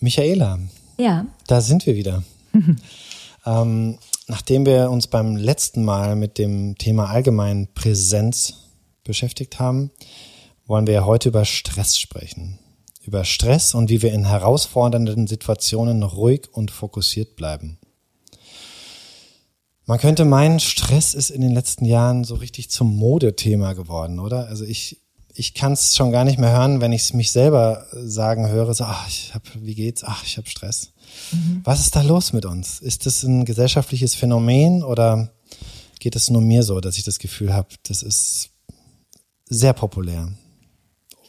Michaela. Ja. Da sind wir wieder. ähm, nachdem wir uns beim letzten Mal mit dem Thema allgemein Präsenz beschäftigt haben, wollen wir heute über Stress sprechen. Über Stress und wie wir in herausfordernden Situationen ruhig und fokussiert bleiben. Man könnte meinen, Stress ist in den letzten Jahren so richtig zum Modethema geworden, oder? Also ich, ich kann es schon gar nicht mehr hören, wenn ich es mich selber sagen höre, so, ach, ich hab, wie geht's? Ach, ich habe Stress. Mhm. Was ist da los mit uns? Ist das ein gesellschaftliches Phänomen oder geht es nur mir so, dass ich das Gefühl habe, das ist sehr populär,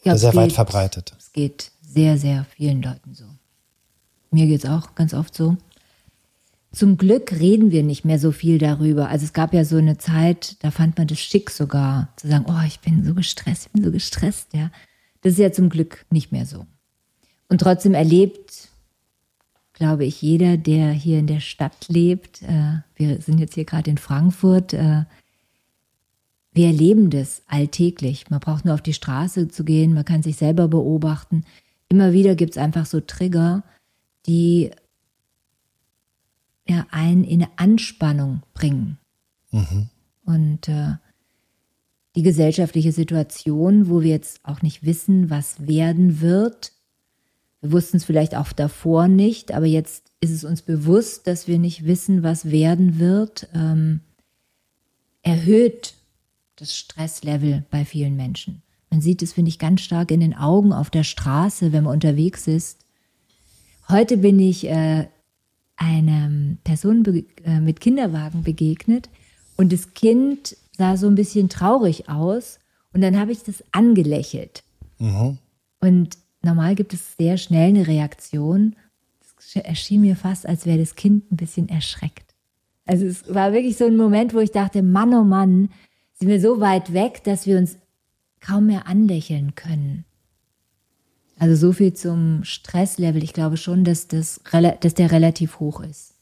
glaub, sehr weit geht, verbreitet? Es geht sehr, sehr vielen Leuten so. Mir geht's auch ganz oft so. Zum Glück reden wir nicht mehr so viel darüber. Also es gab ja so eine Zeit, da fand man das schick sogar, zu sagen, oh, ich bin so gestresst, ich bin so gestresst, ja. Das ist ja zum Glück nicht mehr so. Und trotzdem erlebt, glaube ich, jeder, der hier in der Stadt lebt, äh, wir sind jetzt hier gerade in Frankfurt, äh, wir erleben das alltäglich. Man braucht nur auf die Straße zu gehen, man kann sich selber beobachten. Immer wieder gibt es einfach so Trigger, die ja einen in eine Anspannung bringen. Mhm. Und äh, die gesellschaftliche Situation, wo wir jetzt auch nicht wissen, was werden wird. Wir wussten es vielleicht auch davor nicht, aber jetzt ist es uns bewusst, dass wir nicht wissen, was werden wird, ähm, erhöht das Stresslevel bei vielen Menschen. Man sieht es, finde ich, ganz stark in den Augen auf der Straße, wenn man unterwegs ist. Heute bin ich äh, einer Person äh, mit Kinderwagen begegnet und das Kind sah so ein bisschen traurig aus und dann habe ich das angelächelt. Mhm. Und normal gibt es sehr schnell eine Reaktion. Es erschien mir fast, als wäre das Kind ein bisschen erschreckt. Also es war wirklich so ein Moment, wo ich dachte, Mann, oh Mann, sind wir so weit weg, dass wir uns kaum mehr anlächeln können. Also so viel zum Stresslevel. Ich glaube schon, dass, das, dass der relativ hoch ist.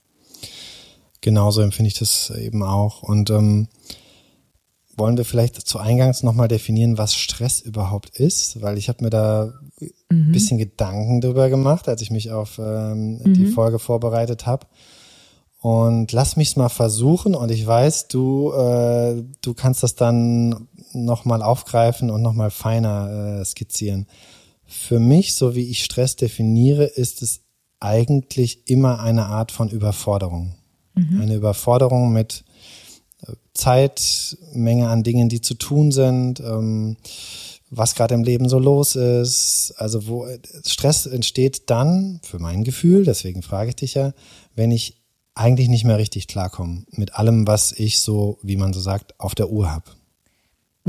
Genauso empfinde ich das eben auch. Und ähm, wollen wir vielleicht zu Eingangs nochmal definieren, was Stress überhaupt ist? Weil ich habe mir da mhm. ein bisschen Gedanken darüber gemacht, als ich mich auf ähm, mhm. die Folge vorbereitet habe. Und lass mich's mal versuchen und ich weiß, du, äh, du kannst das dann nochmal aufgreifen und nochmal feiner äh, skizzieren. Für mich, so wie ich Stress definiere, ist es eigentlich immer eine Art von Überforderung. Mhm. Eine Überforderung mit äh, Zeit, Menge an Dingen, die zu tun sind, ähm, was gerade im Leben so los ist. Also wo äh, Stress entsteht dann, für mein Gefühl, deswegen frage ich dich ja, wenn ich eigentlich nicht mehr richtig klarkomme mit allem, was ich so, wie man so sagt, auf der Uhr habe.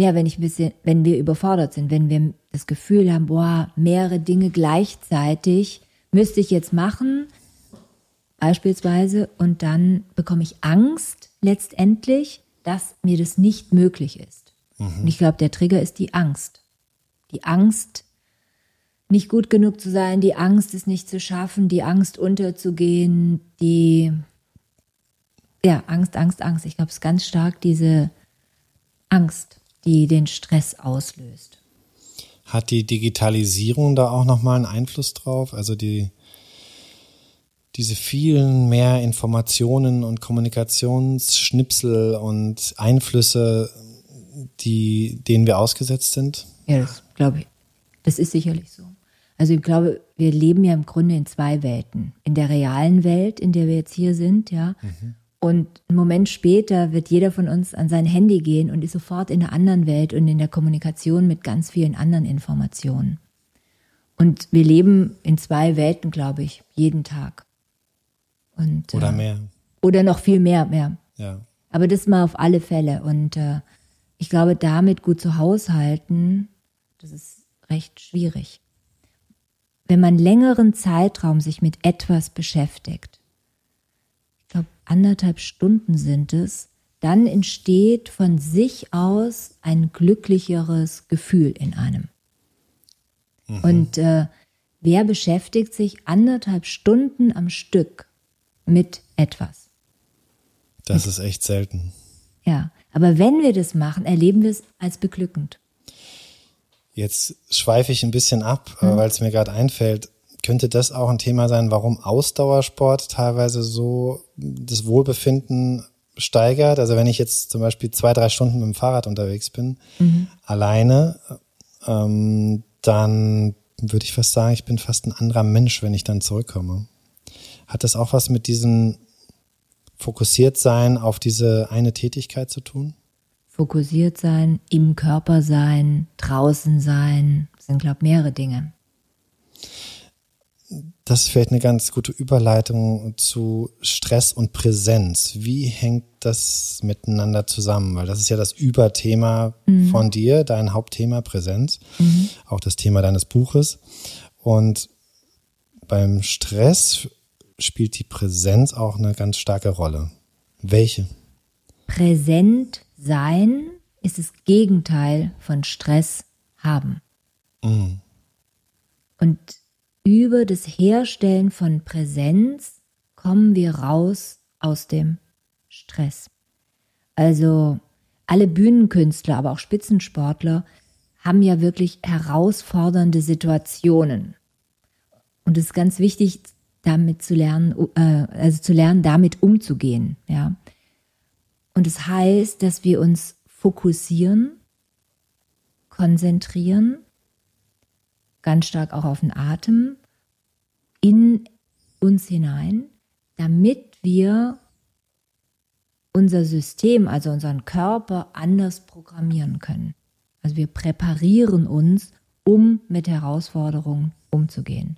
Ja, wenn ich ein bisschen, wenn wir überfordert sind, wenn wir das Gefühl haben, boah, mehrere Dinge gleichzeitig müsste ich jetzt machen, beispielsweise, und dann bekomme ich Angst letztendlich, dass mir das nicht möglich ist. Mhm. Und ich glaube, der Trigger ist die Angst. Die Angst, nicht gut genug zu sein, die Angst, es nicht zu schaffen, die Angst unterzugehen, die, ja, Angst, Angst, Angst. Ich glaube, es ist ganz stark diese Angst die den Stress auslöst. Hat die Digitalisierung da auch nochmal einen Einfluss drauf? Also die, diese vielen mehr Informationen und Kommunikationsschnipsel und Einflüsse, die, denen wir ausgesetzt sind? Ja, das glaube ich. Das ist sicherlich so. Also ich glaube, wir leben ja im Grunde in zwei Welten. In der realen Welt, in der wir jetzt hier sind, ja, mhm. Und einen Moment später wird jeder von uns an sein Handy gehen und ist sofort in einer anderen Welt und in der Kommunikation mit ganz vielen anderen Informationen. Und wir leben in zwei Welten, glaube ich, jeden Tag. Und, oder äh, mehr. Oder noch viel mehr, mehr. Ja. Aber das mal auf alle Fälle. Und äh, ich glaube, damit gut zu haushalten, das ist recht schwierig. Wenn man längeren Zeitraum sich mit etwas beschäftigt, anderthalb Stunden sind es, dann entsteht von sich aus ein glücklicheres Gefühl in einem. Mhm. Und äh, wer beschäftigt sich anderthalb Stunden am Stück mit etwas? Das mit, ist echt selten. Ja, aber wenn wir das machen, erleben wir es als beglückend. Jetzt schweife ich ein bisschen ab, mhm. weil es mir gerade einfällt könnte das auch ein Thema sein, warum Ausdauersport teilweise so das Wohlbefinden steigert? Also wenn ich jetzt zum Beispiel zwei, drei Stunden mit dem Fahrrad unterwegs bin, mhm. alleine, ähm, dann würde ich fast sagen, ich bin fast ein anderer Mensch, wenn ich dann zurückkomme. Hat das auch was mit diesem fokussiert sein auf diese eine Tätigkeit zu tun? Fokussiert sein, im Körper sein, draußen sein, sind, glaube ich, mehrere Dinge. Das ist vielleicht eine ganz gute Überleitung zu Stress und Präsenz. Wie hängt das miteinander zusammen? Weil das ist ja das Überthema mhm. von dir, dein Hauptthema Präsenz, mhm. auch das Thema deines Buches. Und beim Stress spielt die Präsenz auch eine ganz starke Rolle. Welche? Präsent sein ist das Gegenteil von Stress haben. Mhm. Und über das Herstellen von Präsenz kommen wir raus aus dem Stress. Also alle Bühnenkünstler, aber auch Spitzensportler haben ja wirklich herausfordernde Situationen. Und es ist ganz wichtig, damit zu lernen, äh, also zu lernen, damit umzugehen, ja. Und es das heißt, dass wir uns fokussieren, konzentrieren ganz stark auch auf den Atem in uns hinein, damit wir unser System, also unseren Körper anders programmieren können. Also wir präparieren uns, um mit Herausforderungen umzugehen.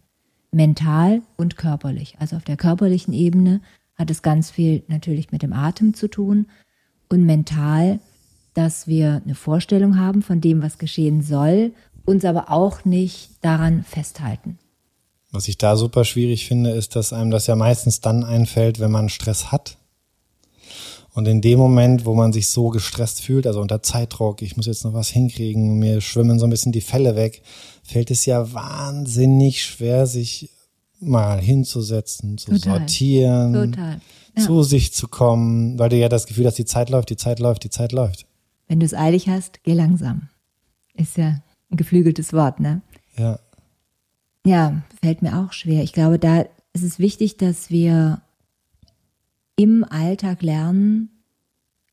Mental und körperlich. Also auf der körperlichen Ebene hat es ganz viel natürlich mit dem Atem zu tun und mental, dass wir eine Vorstellung haben von dem, was geschehen soll uns aber auch nicht daran festhalten. Was ich da super schwierig finde, ist, dass einem das ja meistens dann einfällt, wenn man Stress hat. Und in dem Moment, wo man sich so gestresst fühlt, also unter Zeitdruck, ich muss jetzt noch was hinkriegen, mir schwimmen so ein bisschen die Fälle weg, fällt es ja wahnsinnig schwer, sich mal hinzusetzen, zu Total. sortieren, Total. Ja. zu sich zu kommen, weil du ja das Gefühl hast, die Zeit läuft, die Zeit läuft, die Zeit läuft. Wenn du es eilig hast, geh langsam. Ist ja ein geflügeltes Wort, ne? Ja. Ja, fällt mir auch schwer. Ich glaube, da ist es wichtig, dass wir im Alltag lernen,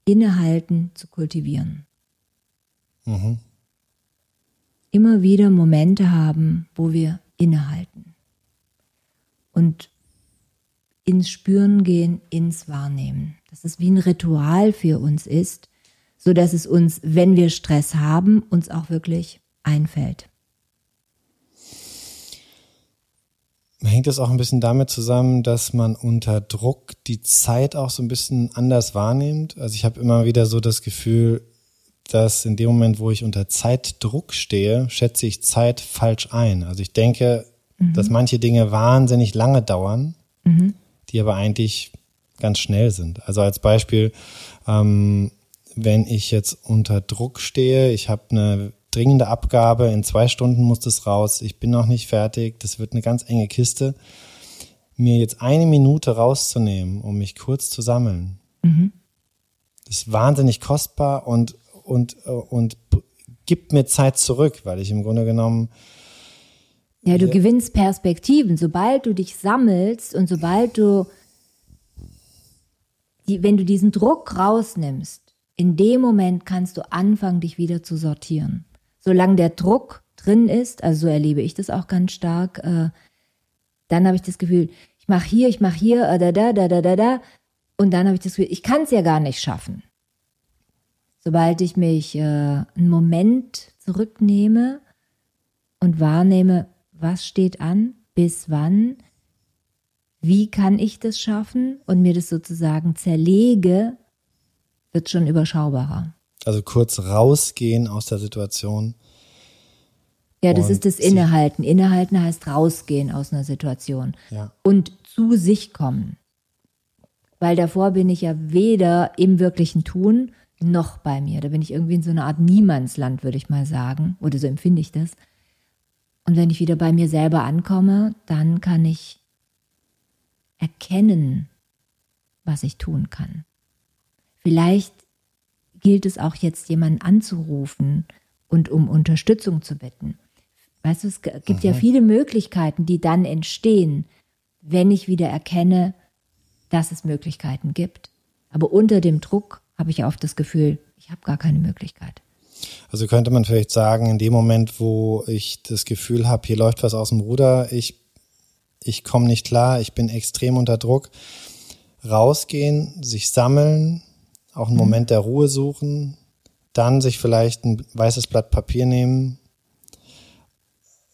innehalten zu kultivieren. Mhm. Immer wieder Momente haben, wo wir innehalten. Und ins Spüren gehen, ins Wahrnehmen. Dass es wie ein Ritual für uns ist, so dass es uns, wenn wir Stress haben, uns auch wirklich einfällt. Hängt das auch ein bisschen damit zusammen, dass man unter Druck die Zeit auch so ein bisschen anders wahrnimmt? Also ich habe immer wieder so das Gefühl, dass in dem Moment, wo ich unter Zeitdruck stehe, schätze ich Zeit falsch ein. Also ich denke, mhm. dass manche Dinge wahnsinnig lange dauern, mhm. die aber eigentlich ganz schnell sind. Also als Beispiel, ähm, wenn ich jetzt unter Druck stehe, ich habe eine dringende Abgabe, in zwei Stunden muss das raus, ich bin noch nicht fertig, das wird eine ganz enge Kiste. Mir jetzt eine Minute rauszunehmen, um mich kurz zu sammeln, mhm. ist wahnsinnig kostbar und, und, und gibt mir Zeit zurück, weil ich im Grunde genommen ja, du gewinnst Perspektiven. Sobald du dich sammelst und sobald du, die, wenn du diesen Druck rausnimmst, in dem Moment kannst du anfangen, dich wieder zu sortieren solange der Druck drin ist, also so erlebe ich das auch ganz stark, äh, dann habe ich das Gefühl, ich mache hier, ich mache hier, äh, da, da, da, da, da, da, und dann habe ich das Gefühl, ich kann es ja gar nicht schaffen. Sobald ich mich äh, einen Moment zurücknehme und wahrnehme, was steht an, bis wann, wie kann ich das schaffen und mir das sozusagen zerlege, wird schon überschaubarer. Also kurz rausgehen aus der Situation. Ja, das ist das Innehalten. Innehalten heißt rausgehen aus einer Situation ja. und zu sich kommen. Weil davor bin ich ja weder im wirklichen Tun noch bei mir. Da bin ich irgendwie in so einer Art Niemandsland, würde ich mal sagen. Oder so empfinde ich das. Und wenn ich wieder bei mir selber ankomme, dann kann ich erkennen, was ich tun kann. Vielleicht gilt es auch jetzt, jemanden anzurufen und um Unterstützung zu bitten. Weißt du, es gibt mhm. ja viele Möglichkeiten, die dann entstehen, wenn ich wieder erkenne, dass es Möglichkeiten gibt. Aber unter dem Druck habe ich oft das Gefühl, ich habe gar keine Möglichkeit. Also könnte man vielleicht sagen, in dem Moment, wo ich das Gefühl habe, hier läuft was aus dem Ruder, ich, ich komme nicht klar, ich bin extrem unter Druck, rausgehen, sich sammeln, auch einen. Moment der Ruhe suchen, dann sich vielleicht ein weißes Blatt Papier nehmen,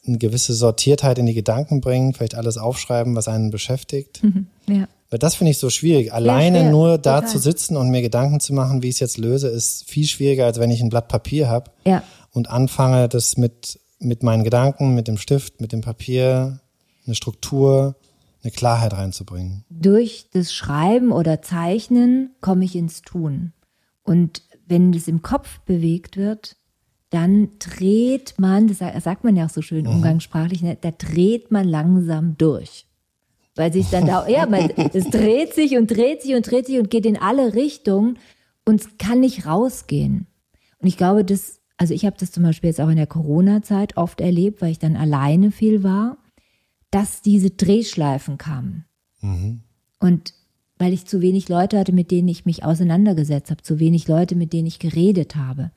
eine gewisse Sortiertheit in die Gedanken bringen, vielleicht alles aufschreiben, was einen beschäftigt. Mhm, ja. Weil das finde ich so schwierig. Alleine schwer, nur da total. zu sitzen und mir Gedanken zu machen, wie ich es jetzt löse, ist viel schwieriger, als wenn ich ein Blatt Papier habe ja. und anfange, das mit, mit meinen Gedanken, mit dem Stift, mit dem Papier, eine Struktur, eine Klarheit reinzubringen. Durch das Schreiben oder Zeichnen komme ich ins Tun. Und wenn es im Kopf bewegt wird, dann dreht man, das sagt man ja auch so schön mhm. umgangssprachlich, ne, da dreht man langsam durch. Weil sich dann da, ja, man, es dreht sich und dreht sich und dreht sich und geht in alle Richtungen und es kann nicht rausgehen. Und ich glaube, das, also ich habe das zum Beispiel jetzt auch in der Corona-Zeit oft erlebt, weil ich dann alleine viel war, dass diese Drehschleifen kamen. Mhm. Und weil ich zu wenig Leute hatte, mit denen ich mich auseinandergesetzt habe, zu wenig Leute, mit denen ich geredet habe.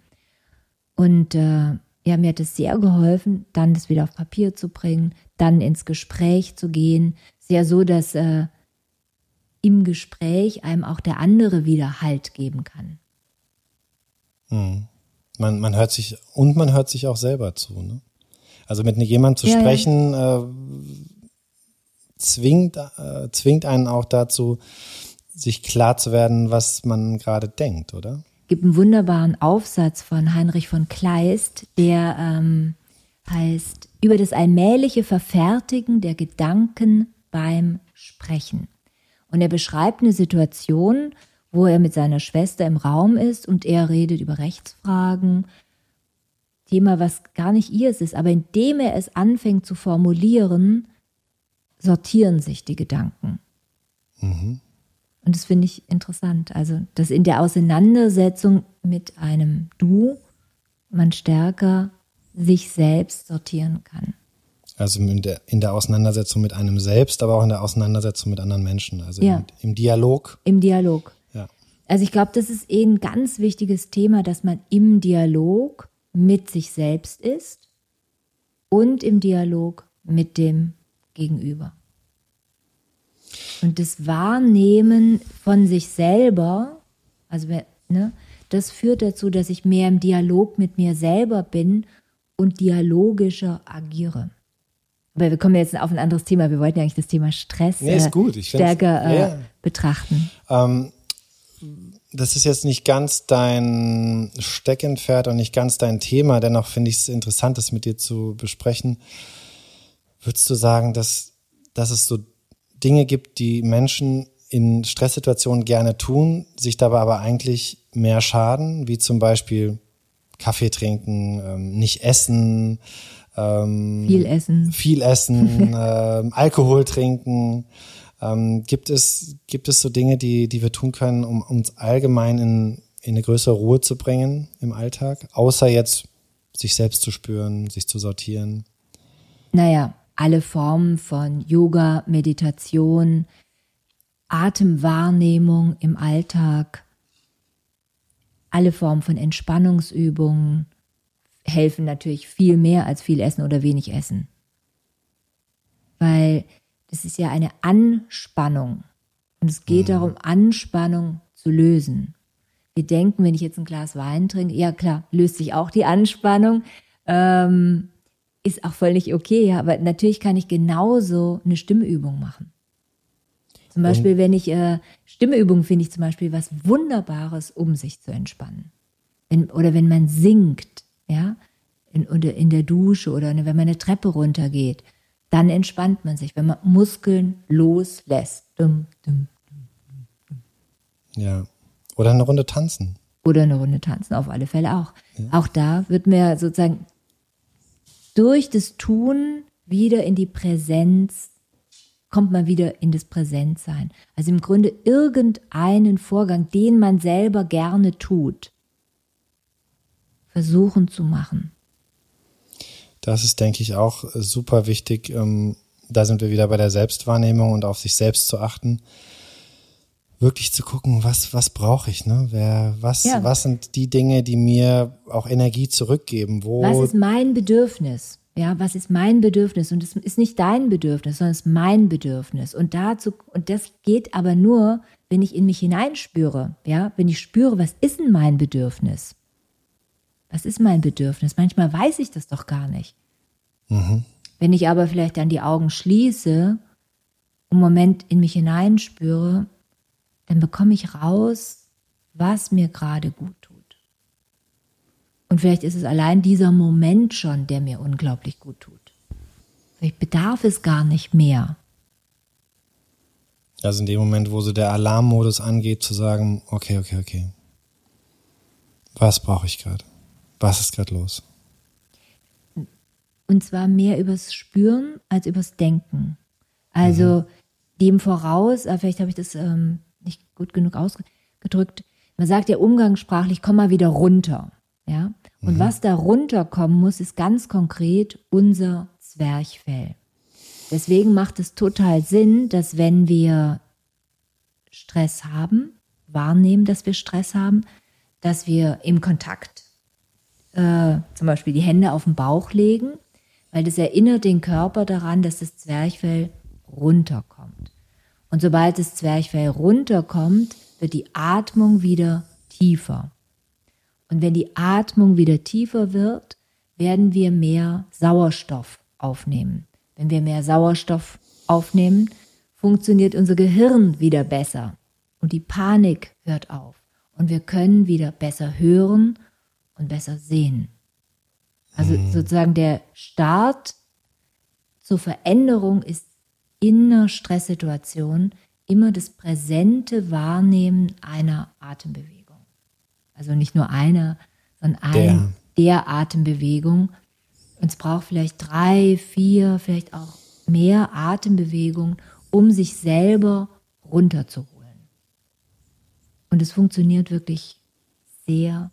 Und äh, ja, mir hat es sehr geholfen, dann das wieder auf Papier zu bringen, dann ins Gespräch zu gehen. Sehr so, dass äh, im Gespräch einem auch der andere wieder Halt geben kann. Hm. Man, man hört sich und man hört sich auch selber zu. Ne? Also mit jemandem zu ja, sprechen ja. Äh, zwingt äh, zwingt einen auch dazu, sich klar zu werden, was man gerade denkt, oder? gibt einen wunderbaren Aufsatz von Heinrich von Kleist, der ähm, heißt über das allmähliche Verfertigen der Gedanken beim Sprechen. Und er beschreibt eine Situation, wo er mit seiner Schwester im Raum ist und er redet über Rechtsfragen, Thema, was gar nicht ihrs ist, aber indem er es anfängt zu formulieren, sortieren sich die Gedanken. Mhm. Und das finde ich interessant. Also, dass in der Auseinandersetzung mit einem Du man stärker sich selbst sortieren kann. Also in der, in der Auseinandersetzung mit einem selbst, aber auch in der Auseinandersetzung mit anderen Menschen. Also ja. im, im Dialog. Im Dialog. Ja. Also ich glaube, das ist eh ein ganz wichtiges Thema, dass man im Dialog mit sich selbst ist und im Dialog mit dem Gegenüber. Und das Wahrnehmen von sich selber, also ne, das führt dazu, dass ich mehr im Dialog mit mir selber bin und dialogischer agiere. Aber wir kommen jetzt auf ein anderes Thema. Wir wollten ja eigentlich das Thema Stress nee, äh, stärker äh, ja. betrachten. Ähm, das ist jetzt nicht ganz dein Steckenpferd und nicht ganz dein Thema. Dennoch finde ich es interessant, das mit dir zu besprechen. Würdest du sagen, dass, dass es so Dinge gibt, die Menschen in Stresssituationen gerne tun, sich dabei aber eigentlich mehr schaden, wie zum Beispiel Kaffee trinken, ähm, nicht essen, ähm, viel essen, viel essen, ähm, Alkohol trinken. Ähm, gibt es gibt es so Dinge, die die wir tun können, um uns allgemein in in eine größere Ruhe zu bringen im Alltag, außer jetzt sich selbst zu spüren, sich zu sortieren? Naja, alle Formen von Yoga, Meditation, Atemwahrnehmung im Alltag, alle Formen von Entspannungsübungen helfen natürlich viel mehr als viel Essen oder wenig Essen. Weil das ist ja eine Anspannung. Und es geht mhm. darum, Anspannung zu lösen. Wir denken, wenn ich jetzt ein Glas Wein trinke, ja klar, löst sich auch die Anspannung. Ähm, ist auch völlig okay, ja, aber natürlich kann ich genauso eine Stimmübung machen. Zum Beispiel, wenn ich äh, Stimmübungen finde ich zum Beispiel was Wunderbares, um sich zu entspannen. Wenn, oder wenn man singt, ja, in, in der Dusche oder wenn man eine Treppe runtergeht, dann entspannt man sich, wenn man Muskeln loslässt. Dum, dum, dum, ja. Oder eine Runde tanzen. Oder eine Runde tanzen, auf alle Fälle auch. Ja. Auch da wird mir sozusagen durch das Tun wieder in die Präsenz, kommt man wieder in das Präsentsein. Also im Grunde irgendeinen Vorgang, den man selber gerne tut, versuchen zu machen. Das ist, denke ich, auch super wichtig. Ähm, da sind wir wieder bei der Selbstwahrnehmung und auf sich selbst zu achten. Wirklich zu gucken, was, was brauche ich, ne? Wer, was, ja. was sind die Dinge, die mir auch Energie zurückgeben? Wo was ist mein Bedürfnis? Ja, was ist mein Bedürfnis? Und es ist nicht dein Bedürfnis, sondern es ist mein Bedürfnis. Und dazu, und das geht aber nur, wenn ich in mich hineinspüre. Ja, wenn ich spüre, was ist denn mein Bedürfnis? Was ist mein Bedürfnis? Manchmal weiß ich das doch gar nicht. Mhm. Wenn ich aber vielleicht dann die Augen schließe, einen Moment in mich hineinspüre, dann bekomme ich raus, was mir gerade gut tut. Und vielleicht ist es allein dieser Moment schon, der mir unglaublich gut tut. Vielleicht bedarf es gar nicht mehr. Also in dem Moment, wo so der Alarmmodus angeht, zu sagen, okay, okay, okay. Was brauche ich gerade? Was ist gerade los? Und zwar mehr übers Spüren als übers Denken. Also mhm. dem voraus, äh, vielleicht habe ich das ähm, nicht gut genug ausgedrückt, man sagt ja umgangssprachlich, komm mal wieder runter. Ja? Und mhm. was da runterkommen muss, ist ganz konkret unser Zwerchfell. Deswegen macht es total Sinn, dass wenn wir Stress haben, wahrnehmen, dass wir Stress haben, dass wir im Kontakt äh, zum Beispiel die Hände auf den Bauch legen, weil das erinnert den Körper daran, dass das Zwerchfell runterkommt. Und sobald das Zwerchfell runterkommt, wird die Atmung wieder tiefer. Und wenn die Atmung wieder tiefer wird, werden wir mehr Sauerstoff aufnehmen. Wenn wir mehr Sauerstoff aufnehmen, funktioniert unser Gehirn wieder besser und die Panik hört auf und wir können wieder besser hören und besser sehen. Also mhm. sozusagen der Start zur Veränderung ist in einer Stresssituation immer das präsente Wahrnehmen einer Atembewegung. Also nicht nur einer, sondern ein, der, der Atembewegung. Und es braucht vielleicht drei, vier, vielleicht auch mehr Atembewegungen, um sich selber runterzuholen. Und es funktioniert wirklich sehr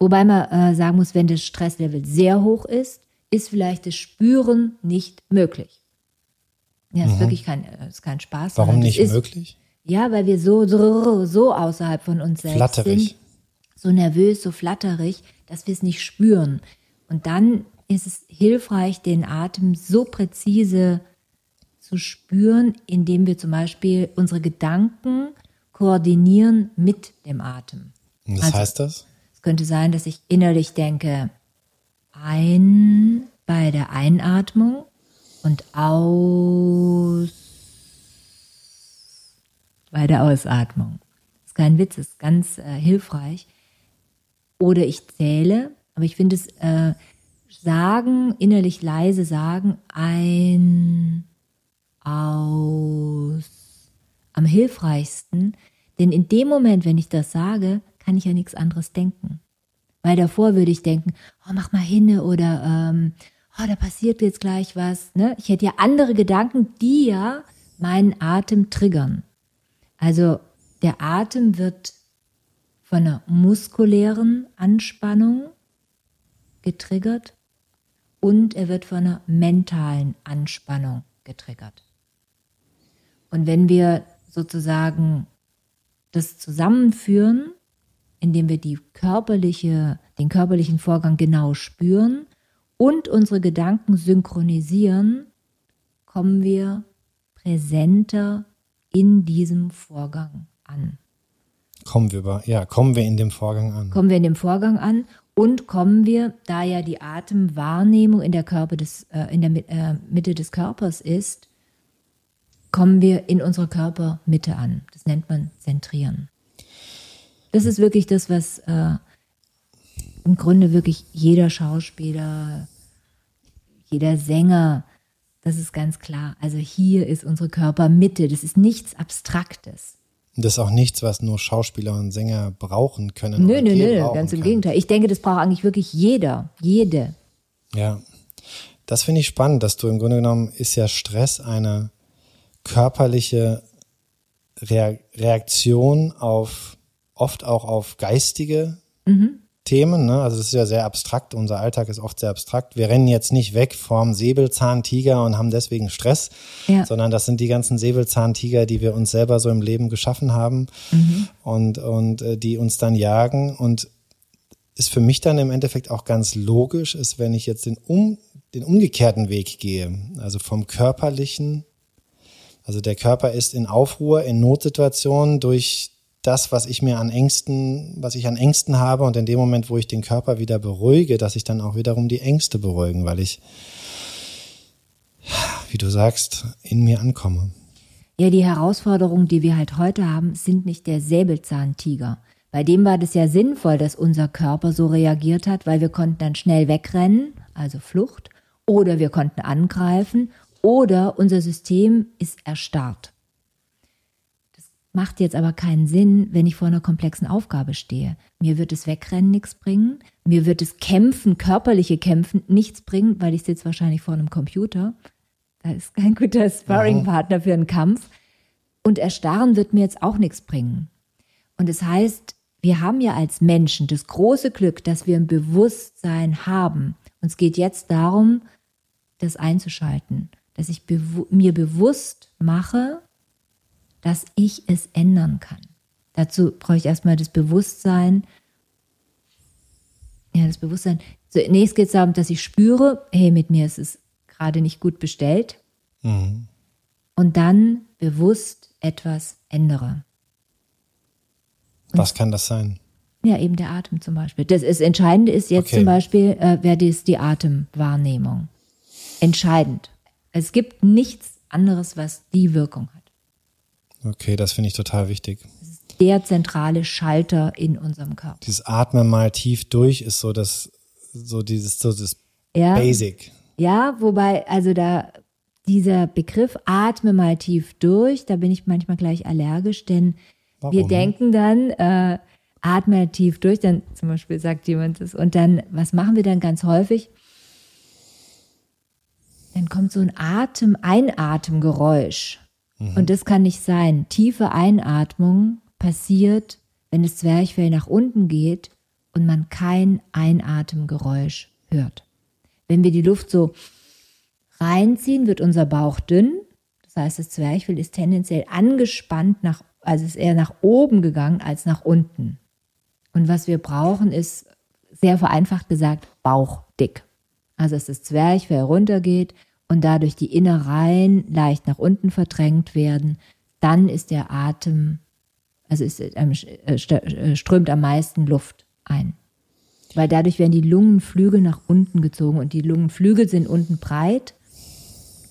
Wobei man äh, sagen muss, wenn das Stresslevel sehr hoch ist, ist vielleicht das Spüren nicht möglich. Ja, mhm. ist wirklich kein, äh, ist kein Spaß. Warum nicht ist, möglich? Ja, weil wir so, so, so außerhalb von uns selbst flatterig. sind. So nervös, so flatterig, dass wir es nicht spüren. Und dann ist es hilfreich, den Atem so präzise zu spüren, indem wir zum Beispiel unsere Gedanken koordinieren mit dem Atem. Und was also, heißt das? Es könnte sein, dass ich innerlich denke, ein bei der Einatmung und aus bei der Ausatmung. Das ist kein Witz, ist ganz äh, hilfreich. Oder ich zähle, aber ich finde es äh, sagen, innerlich leise sagen, ein, aus, am hilfreichsten. Denn in dem Moment, wenn ich das sage, kann ich ja nichts anderes denken. Weil davor würde ich denken, oh, mach mal hin oder ähm, oh, da passiert jetzt gleich was. Ne? Ich hätte ja andere Gedanken, die ja meinen Atem triggern. Also der Atem wird von einer muskulären Anspannung getriggert und er wird von einer mentalen Anspannung getriggert. Und wenn wir sozusagen das zusammenführen, indem wir die körperliche, den körperlichen Vorgang genau spüren und unsere Gedanken synchronisieren, kommen wir präsenter in diesem Vorgang an. Kommen wir ja, kommen wir in dem Vorgang an. Kommen wir in dem Vorgang an und kommen wir, da ja die Atemwahrnehmung in der Körper des, äh, in der äh, Mitte des Körpers ist, kommen wir in unserer Körpermitte an. Das nennt man Zentrieren. Das ist wirklich das, was äh, im Grunde wirklich jeder Schauspieler, jeder Sänger, das ist ganz klar. Also hier ist unsere Körpermitte. Das ist nichts Abstraktes. Das ist auch nichts, was nur Schauspieler und Sänger brauchen können. Nö, nö, nö, ganz im kann. Gegenteil. Ich denke, das braucht eigentlich wirklich jeder, jede. Ja, das finde ich spannend, dass du im Grunde genommen ist ja Stress eine körperliche Reaktion auf oft auch auf geistige mhm. Themen. Ne? Also das ist ja sehr abstrakt. Unser Alltag ist oft sehr abstrakt. Wir rennen jetzt nicht weg vom Säbelzahntiger und haben deswegen Stress, ja. sondern das sind die ganzen Säbelzahntiger, die wir uns selber so im Leben geschaffen haben mhm. und, und äh, die uns dann jagen. Und ist für mich dann im Endeffekt auch ganz logisch, ist, wenn ich jetzt den, um, den umgekehrten Weg gehe, also vom körperlichen, also der Körper ist in Aufruhr, in Notsituationen durch das, was ich mir an Ängsten, was ich an Ängsten habe und in dem Moment, wo ich den Körper wieder beruhige, dass ich dann auch wiederum die Ängste beruhigen, weil ich, wie du sagst, in mir ankomme. Ja, die Herausforderungen, die wir halt heute haben, sind nicht der Säbelzahntiger. Bei dem war das ja sinnvoll, dass unser Körper so reagiert hat, weil wir konnten dann schnell wegrennen, also Flucht, oder wir konnten angreifen, oder unser System ist erstarrt macht jetzt aber keinen Sinn, wenn ich vor einer komplexen Aufgabe stehe. Mir wird es Wegrennen nichts bringen. Mir wird es Kämpfen, körperliche Kämpfen nichts bringen, weil ich sitze wahrscheinlich vor einem Computer. Da ist kein guter Sparringpartner für einen Kampf. Und Erstarren wird mir jetzt auch nichts bringen. Und das heißt, wir haben ja als Menschen das große Glück, dass wir ein Bewusstsein haben. Und es geht jetzt darum, das einzuschalten, dass ich bewu mir bewusst mache, dass ich es ändern kann. Dazu brauche ich erstmal das Bewusstsein. Ja, das Bewusstsein. Zunächst geht es darum, dass ich spüre, hey, mit mir ist es gerade nicht gut bestellt. Mhm. Und dann bewusst etwas ändere. Und Was kann das sein? Ja, eben der Atem zum Beispiel. Das ist, Entscheidende ist jetzt okay. zum Beispiel, äh, wäre das die Atemwahrnehmung. Entscheidend. Es gibt nichts anderes, was die Wirkung hat. Okay, das finde ich total wichtig. Das ist der zentrale Schalter in unserem Körper. Dieses Atmen mal tief durch ist so das, so dieses, so das ja. Basic. Ja, wobei, also da, dieser Begriff atme mal tief durch, da bin ich manchmal gleich allergisch, denn Warum? wir denken dann, äh, atme tief durch, dann zum Beispiel sagt jemand das, und dann, was machen wir dann ganz häufig? Dann kommt so ein Atem, Einatemgeräusch. Mhm. Und das kann nicht sein. Tiefe Einatmung passiert, wenn das Zwerchfell nach unten geht und man kein Einatemgeräusch hört. Wenn wir die Luft so reinziehen, wird unser Bauch dünn. Das heißt, das Zwerchfell ist tendenziell angespannt nach, also ist eher nach oben gegangen als nach unten. Und was wir brauchen, ist sehr vereinfacht gesagt Bauchdick. Also, dass das Zwerchfell runtergeht, und dadurch die Innereien leicht nach unten verdrängt werden, dann ist der Atem, also ist, äh, äh, strömt am meisten Luft ein. Weil dadurch werden die Lungenflügel nach unten gezogen und die Lungenflügel sind unten breit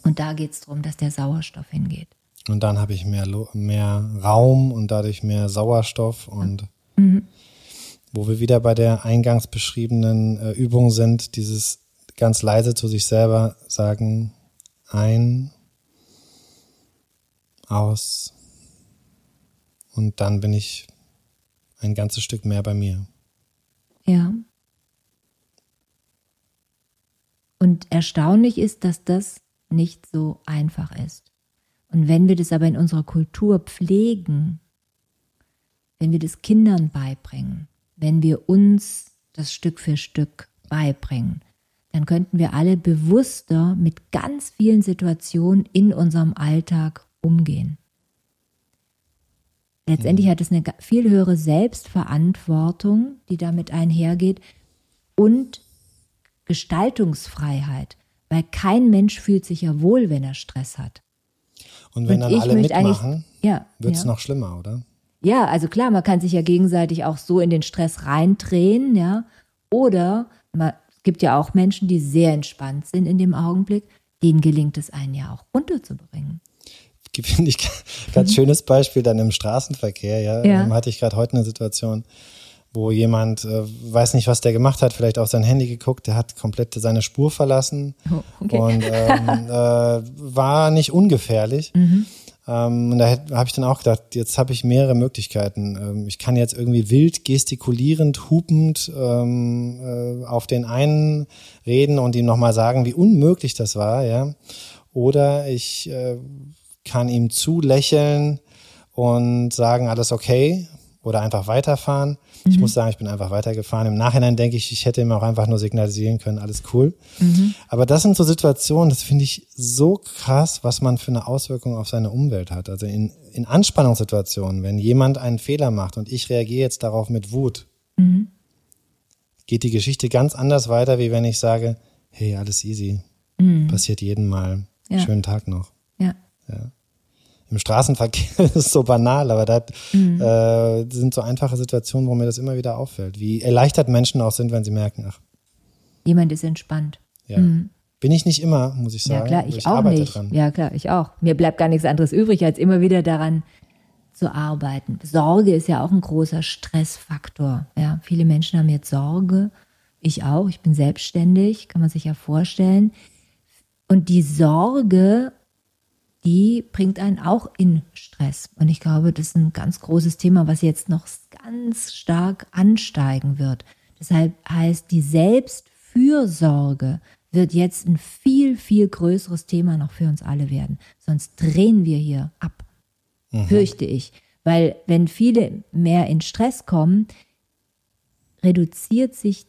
und da geht es darum, dass der Sauerstoff hingeht. Und dann habe ich mehr, mehr Raum und dadurch mehr Sauerstoff und mhm. wo wir wieder bei der eingangs beschriebenen äh, Übung sind, dieses ganz leise zu sich selber sagen, ein, aus und dann bin ich ein ganzes Stück mehr bei mir. Ja. Und erstaunlich ist, dass das nicht so einfach ist. Und wenn wir das aber in unserer Kultur pflegen, wenn wir das Kindern beibringen, wenn wir uns das Stück für Stück beibringen, dann könnten wir alle bewusster mit ganz vielen Situationen in unserem Alltag umgehen. Letztendlich mhm. hat es eine viel höhere Selbstverantwortung, die damit einhergeht und Gestaltungsfreiheit, weil kein Mensch fühlt sich ja wohl, wenn er Stress hat. Und wenn und dann alle mitmachen, ja, wird es ja. noch schlimmer, oder? Ja, also klar, man kann sich ja gegenseitig auch so in den Stress reindrehen, ja. Oder man, gibt ja auch Menschen, die sehr entspannt sind in dem Augenblick. Denen gelingt es einen ja auch runterzubringen. Finde ich ganz schönes Beispiel dann im Straßenverkehr. Ja, ja. Ähm, hatte ich gerade heute eine Situation, wo jemand, äh, weiß nicht, was der gemacht hat, vielleicht auf sein Handy geguckt, der hat komplett seine Spur verlassen oh, okay. und ähm, äh, war nicht ungefährlich. Mhm. Ähm, und da habe ich dann auch gedacht, jetzt habe ich mehrere Möglichkeiten. Ähm, ich kann jetzt irgendwie wild gestikulierend, hupend ähm, äh, auf den einen reden und ihm nochmal sagen, wie unmöglich das war, ja. Oder ich äh, kann ihm zulächeln und sagen, alles okay. Oder einfach weiterfahren. Mhm. Ich muss sagen, ich bin einfach weitergefahren. Im Nachhinein denke ich, ich hätte ihm auch einfach nur signalisieren können, alles cool. Mhm. Aber das sind so Situationen, das finde ich so krass, was man für eine Auswirkung auf seine Umwelt hat. Also in, in Anspannungssituationen, wenn jemand einen Fehler macht und ich reagiere jetzt darauf mit Wut, mhm. geht die Geschichte ganz anders weiter, wie wenn ich sage, hey, alles easy. Mhm. Passiert jeden Mal. Ja. Schönen Tag noch. Ja. ja im Straßenverkehr ist es so banal, aber das mhm. äh, sind so einfache Situationen, wo mir das immer wieder auffällt, wie erleichtert Menschen auch sind, wenn sie merken, ach. Jemand ist entspannt. Ja. Mhm. Bin ich nicht immer, muss ich sagen. Ja klar, ich, ich auch nicht. Dran. Ja klar, ich auch. Mir bleibt gar nichts anderes übrig, als immer wieder daran zu arbeiten. Sorge ist ja auch ein großer Stressfaktor. Ja, viele Menschen haben jetzt Sorge. Ich auch. Ich bin selbstständig, kann man sich ja vorstellen. Und die Sorge die bringt einen auch in Stress. Und ich glaube, das ist ein ganz großes Thema, was jetzt noch ganz stark ansteigen wird. Deshalb heißt die Selbstfürsorge wird jetzt ein viel, viel größeres Thema noch für uns alle werden. Sonst drehen wir hier ab, mhm. fürchte ich. Weil wenn viele mehr in Stress kommen, reduziert sich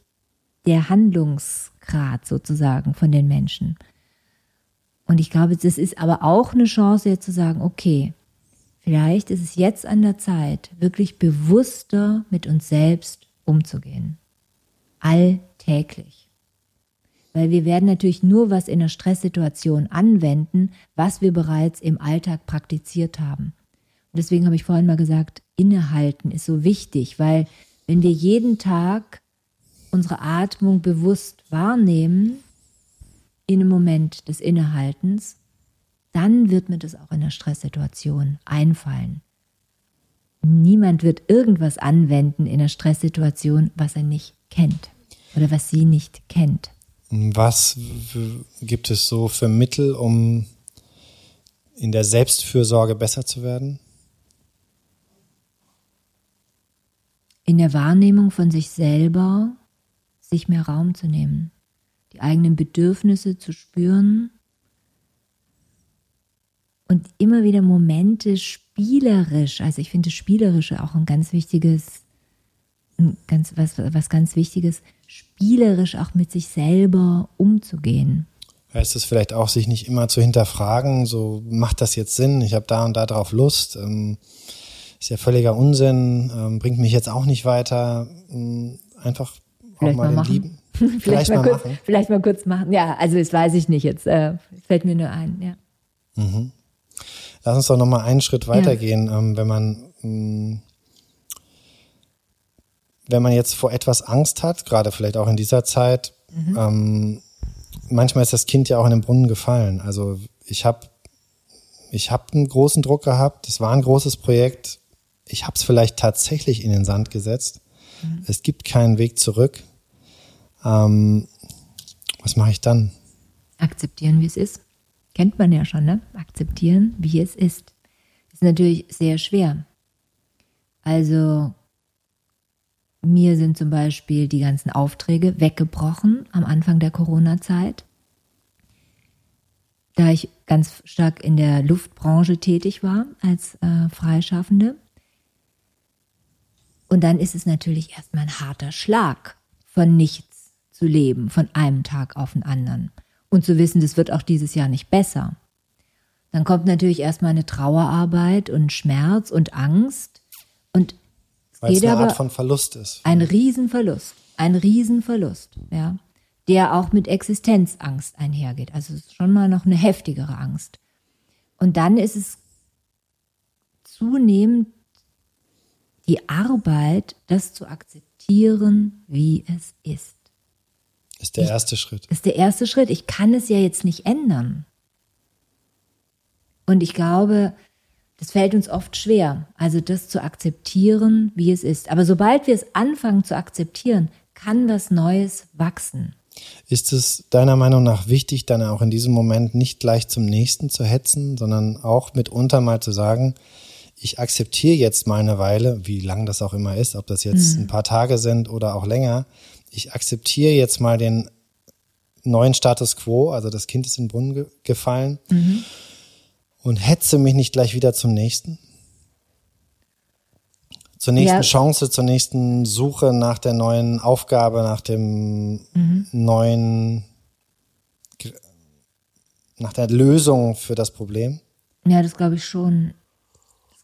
der Handlungsgrad sozusagen von den Menschen. Und ich glaube, das ist aber auch eine Chance, jetzt zu sagen, okay, vielleicht ist es jetzt an der Zeit, wirklich bewusster mit uns selbst umzugehen. Alltäglich. Weil wir werden natürlich nur was in einer Stresssituation anwenden, was wir bereits im Alltag praktiziert haben. Und deswegen habe ich vorhin mal gesagt, innehalten ist so wichtig, weil wenn wir jeden Tag unsere Atmung bewusst wahrnehmen, in einem Moment des Innehaltens, dann wird mir das auch in der Stresssituation einfallen. Niemand wird irgendwas anwenden in einer Stresssituation, was er nicht kennt oder was sie nicht kennt. Was gibt es so für Mittel, um in der Selbstfürsorge besser zu werden? In der Wahrnehmung von sich selber sich mehr Raum zu nehmen die eigenen Bedürfnisse zu spüren und immer wieder Momente spielerisch, also ich finde spielerische auch ein ganz wichtiges, ein ganz, was, was ganz wichtiges, spielerisch auch mit sich selber umzugehen. Heißt es vielleicht auch, sich nicht immer zu hinterfragen, so macht das jetzt Sinn, ich habe da und da drauf Lust, ähm, ist ja völliger Unsinn, ähm, bringt mich jetzt auch nicht weiter, ähm, einfach vielleicht auch mal, mal den Lieben. vielleicht, vielleicht, mal, kurz, machen. vielleicht mal kurz machen. Ja, also das weiß ich nicht jetzt. Äh, fällt mir nur ein, ja. Mhm. Lass uns doch noch mal einen Schritt weitergehen, ja. ähm, wenn man mh, mm, wenn man jetzt vor etwas Angst hat, gerade vielleicht auch in dieser Zeit, mhm. ähm, manchmal ist das Kind ja auch in den Brunnen gefallen. Also ich habe ich hab einen großen Druck gehabt, das war ein großes Projekt. Ich habe es vielleicht tatsächlich in den Sand gesetzt. Mhm. Es gibt keinen Weg zurück. Ähm, was mache ich dann? Akzeptieren, wie es ist. Kennt man ja schon, ne? Akzeptieren, wie es ist. Ist natürlich sehr schwer. Also mir sind zum Beispiel die ganzen Aufträge weggebrochen am Anfang der Corona-Zeit. Da ich ganz stark in der Luftbranche tätig war als äh, Freischaffende. Und dann ist es natürlich erstmal ein harter Schlag, von nichts zu leben, von einem Tag auf den anderen. Und zu wissen, das wird auch dieses Jahr nicht besser. Dann kommt natürlich erstmal eine Trauerarbeit und Schmerz und Angst. Und Weil es eine Art von Verlust ist. Ein Riesenverlust. Ein Riesenverlust, ja. Der auch mit Existenzangst einhergeht. Also es ist schon mal noch eine heftigere Angst. Und dann ist es zunehmend die Arbeit, das zu akzeptieren, wie es ist. Ist der erste ich, Schritt. Ist der erste Schritt. Ich kann es ja jetzt nicht ändern. Und ich glaube, das fällt uns oft schwer, also das zu akzeptieren, wie es ist. Aber sobald wir es anfangen zu akzeptieren, kann was Neues wachsen. Ist es deiner Meinung nach wichtig, dann auch in diesem Moment nicht gleich zum nächsten zu hetzen, sondern auch mitunter mal zu sagen, ich akzeptiere jetzt mal eine Weile, wie lang das auch immer ist, ob das jetzt hm. ein paar Tage sind oder auch länger, ich akzeptiere jetzt mal den neuen Status quo, also das Kind ist in den Brunnen ge gefallen mhm. und hetze mich nicht gleich wieder zum nächsten. zur nächsten ja. Chance, zur nächsten Suche nach der neuen Aufgabe, nach dem mhm. neuen, nach der Lösung für das Problem? Ja, das glaube ich schon.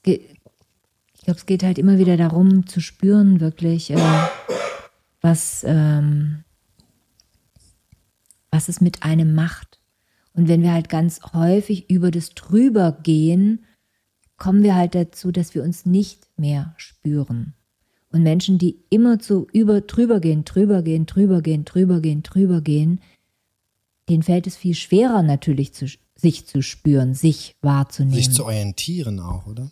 Geht, ich glaube, es geht halt immer wieder darum, zu spüren, wirklich, äh, was, ähm, was es mit einem macht. Und wenn wir halt ganz häufig über das drüber gehen, kommen wir halt dazu, dass wir uns nicht mehr spüren. Und Menschen, die immer zu über drüber gehen, drüber gehen, drüber gehen, drüber gehen, drüber gehen, denen fällt es viel schwerer natürlich zu, sich zu spüren, sich wahrzunehmen. Sich zu orientieren auch, oder?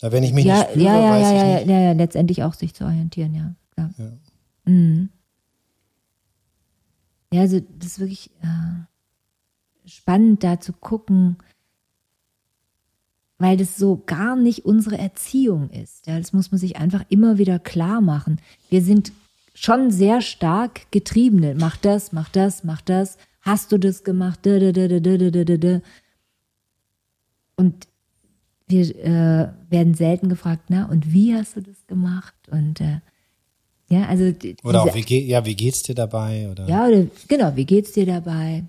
Ja, wenn ich mich ja, nicht spüre, ja, ja, weiß ja, ich ja, nicht. ja, ja, letztendlich auch sich zu orientieren, ja. Ja, Ja. mhm. ja also das ist wirklich äh, spannend, da zu gucken, weil das so gar nicht unsere Erziehung ist. Ja, das muss man sich einfach immer wieder klar machen. Wir sind schon sehr stark Getriebene. Mach das, mach das, mach das. Hast du das gemacht? Und wir äh, werden selten gefragt, na, und wie hast du das gemacht? Und äh, ja, also die- Oder auch, wie, ge ja, wie geht's dir dabei? Oder? ja, oder genau, wie geht's dir dabei?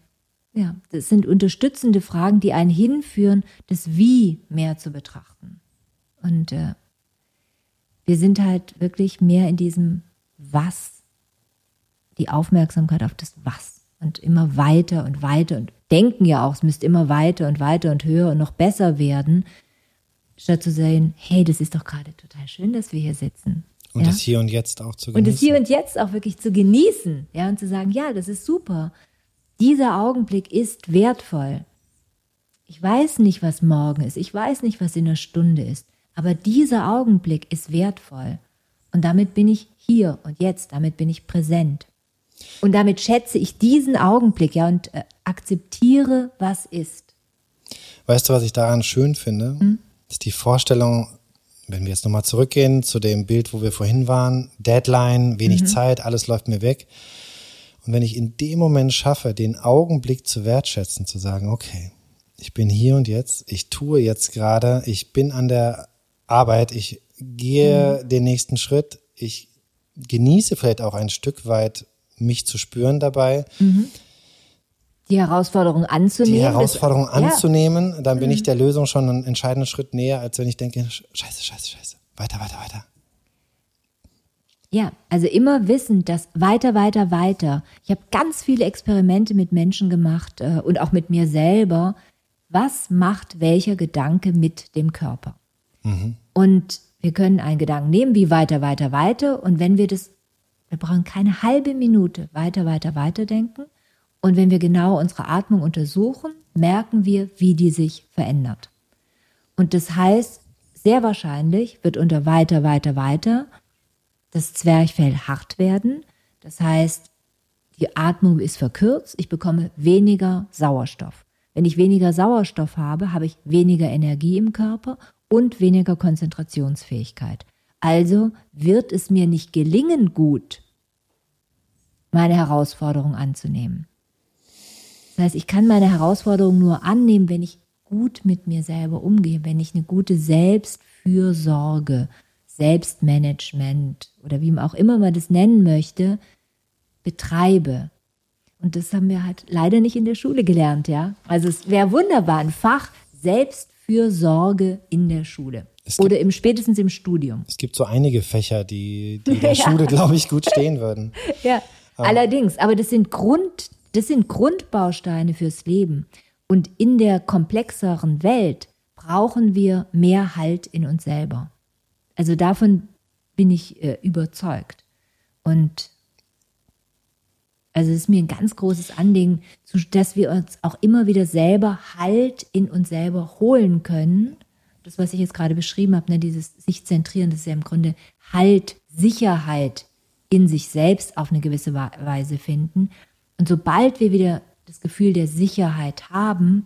Ja, das sind unterstützende Fragen, die einen hinführen, das Wie mehr zu betrachten. Und äh, wir sind halt wirklich mehr in diesem Was, die Aufmerksamkeit auf das Was und immer weiter und weiter und denken ja auch, es müsste immer weiter und weiter und höher und noch besser werden, statt zu sehen, hey, das ist doch gerade total schön, dass wir hier sitzen. Und ja? das Hier und Jetzt auch zu Und genießen. das Hier und Jetzt auch wirklich zu genießen, ja, und zu sagen, ja, das ist super. Dieser Augenblick ist wertvoll. Ich weiß nicht, was morgen ist. Ich weiß nicht, was in einer Stunde ist. Aber dieser Augenblick ist wertvoll. Und damit bin ich hier und jetzt. Damit bin ich präsent. Und damit schätze ich diesen Augenblick, ja, und äh, akzeptiere, was ist. Weißt du, was ich daran schön finde? Hm? Ist die Vorstellung, wenn wir jetzt nochmal zurückgehen zu dem Bild, wo wir vorhin waren, Deadline, Mhm. wenig Zeit, alles läuft mir weg. Und wenn ich in dem Moment schaffe, den Augenblick zu wertschätzen, zu sagen, okay, ich bin hier und jetzt, ich tue jetzt gerade, ich bin an der Arbeit, ich gehe Mhm. den nächsten Schritt, ich genieße vielleicht auch ein Stück weit, mich zu spüren dabei, Die Herausforderung anzunehmen. die Herausforderung Ja. Mhm. anzunehmen, dann bin ich der Lösung schon einen entscheidenden Schritt näher, als wenn ich denke, scheiße, scheiße, scheiße, weiter, weiter, weiter. Ja, also immer wissen, dass weiter, weiter, weiter. Ich habe ganz viele Experimente mit Menschen gemacht äh, und auch mit mir selber. Was macht welcher Gedanke mit dem Körper? Und wir können einen Gedanken nehmen, wie weiter, weiter, weiter. Und wenn wir das, wir brauchen keine halbe Minute weiter, weiter, weiter denken. Und wenn wir genau unsere Atmung untersuchen, merken wir, wie die sich verändert. Und das heißt, sehr wahrscheinlich wird unter weiter, weiter, weiter das Zwerchfell hart werden. Das heißt, die Atmung ist verkürzt, ich bekomme weniger Sauerstoff. Wenn ich weniger Sauerstoff habe, habe ich weniger Energie im Körper und weniger Konzentrationsfähigkeit. Also wird es mir nicht gelingen, gut meine Herausforderung anzunehmen. Das heißt, ich kann meine Herausforderung nur annehmen, wenn ich gut mit mir selber umgehe, wenn ich eine gute Selbstfürsorge, Selbstmanagement oder wie man auch immer man das nennen möchte, betreibe. Und das haben wir halt leider nicht in der Schule gelernt, ja. Also es wäre wunderbar, ein Fach Selbstfürsorge in der Schule. Gibt- Oder im spätestens im Studium. Es gibt so einige Fächer, die, die der Ja. Schule, glaube ich, gut stehen würden. Ja, allerdings, aber das sind Grund, das sind Grundbausteine fürs Leben. Und in der komplexeren Welt brauchen wir mehr Halt in uns selber. Also davon bin ich äh, überzeugt. Und also es ist mir ein ganz großes Anliegen, dass wir uns auch immer wieder selber Halt in uns selber holen können. Das, was ich jetzt gerade beschrieben habe, ne, dieses sich zentrieren, das ist ja im Grunde Halt, Sicherheit in sich selbst auf eine gewisse Weise finden. Und sobald wir wieder das Gefühl der Sicherheit haben,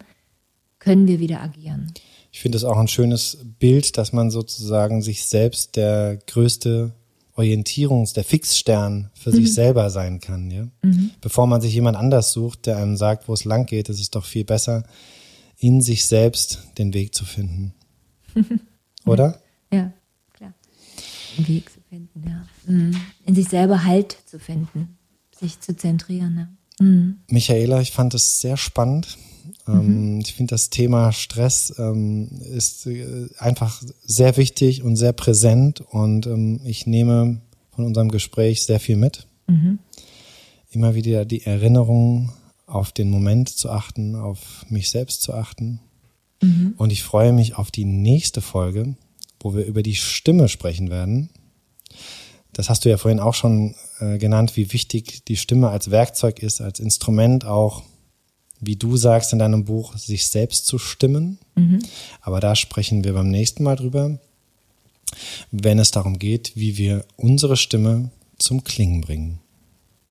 können wir wieder agieren. Ich finde es auch ein schönes Bild, dass man sozusagen sich selbst der größte Orientierungs-, der Fixstern für Mhm. sich selber sein kann. Ja? Bevor man sich jemand anders sucht, der einem sagt, wo es lang geht, ist es doch viel besser, in sich selbst den Weg zu finden. Oder? Ja, klar. Einen Weg zu finden, ja. Mhm. In sich selber Halt zu finden, sich zu zentrieren. Ja. Mhm. Michaela, ich fand es sehr spannend. Ähm, mhm. Ich finde, das Thema Stress ähm, ist äh, einfach sehr wichtig und sehr präsent und ähm, ich nehme von unserem Gespräch sehr viel mit. Mhm. Immer wieder die Erinnerung auf den Moment zu achten, auf mich selbst zu achten. Mhm. Und ich freue mich auf die nächste Folge, wo wir über die Stimme sprechen werden. Das hast du ja vorhin auch schon äh, genannt, wie wichtig die Stimme als Werkzeug ist, als Instrument auch, wie du sagst in deinem Buch, sich selbst zu stimmen. Mhm. Aber da sprechen wir beim nächsten Mal drüber, wenn es darum geht, wie wir unsere Stimme zum Klingen bringen.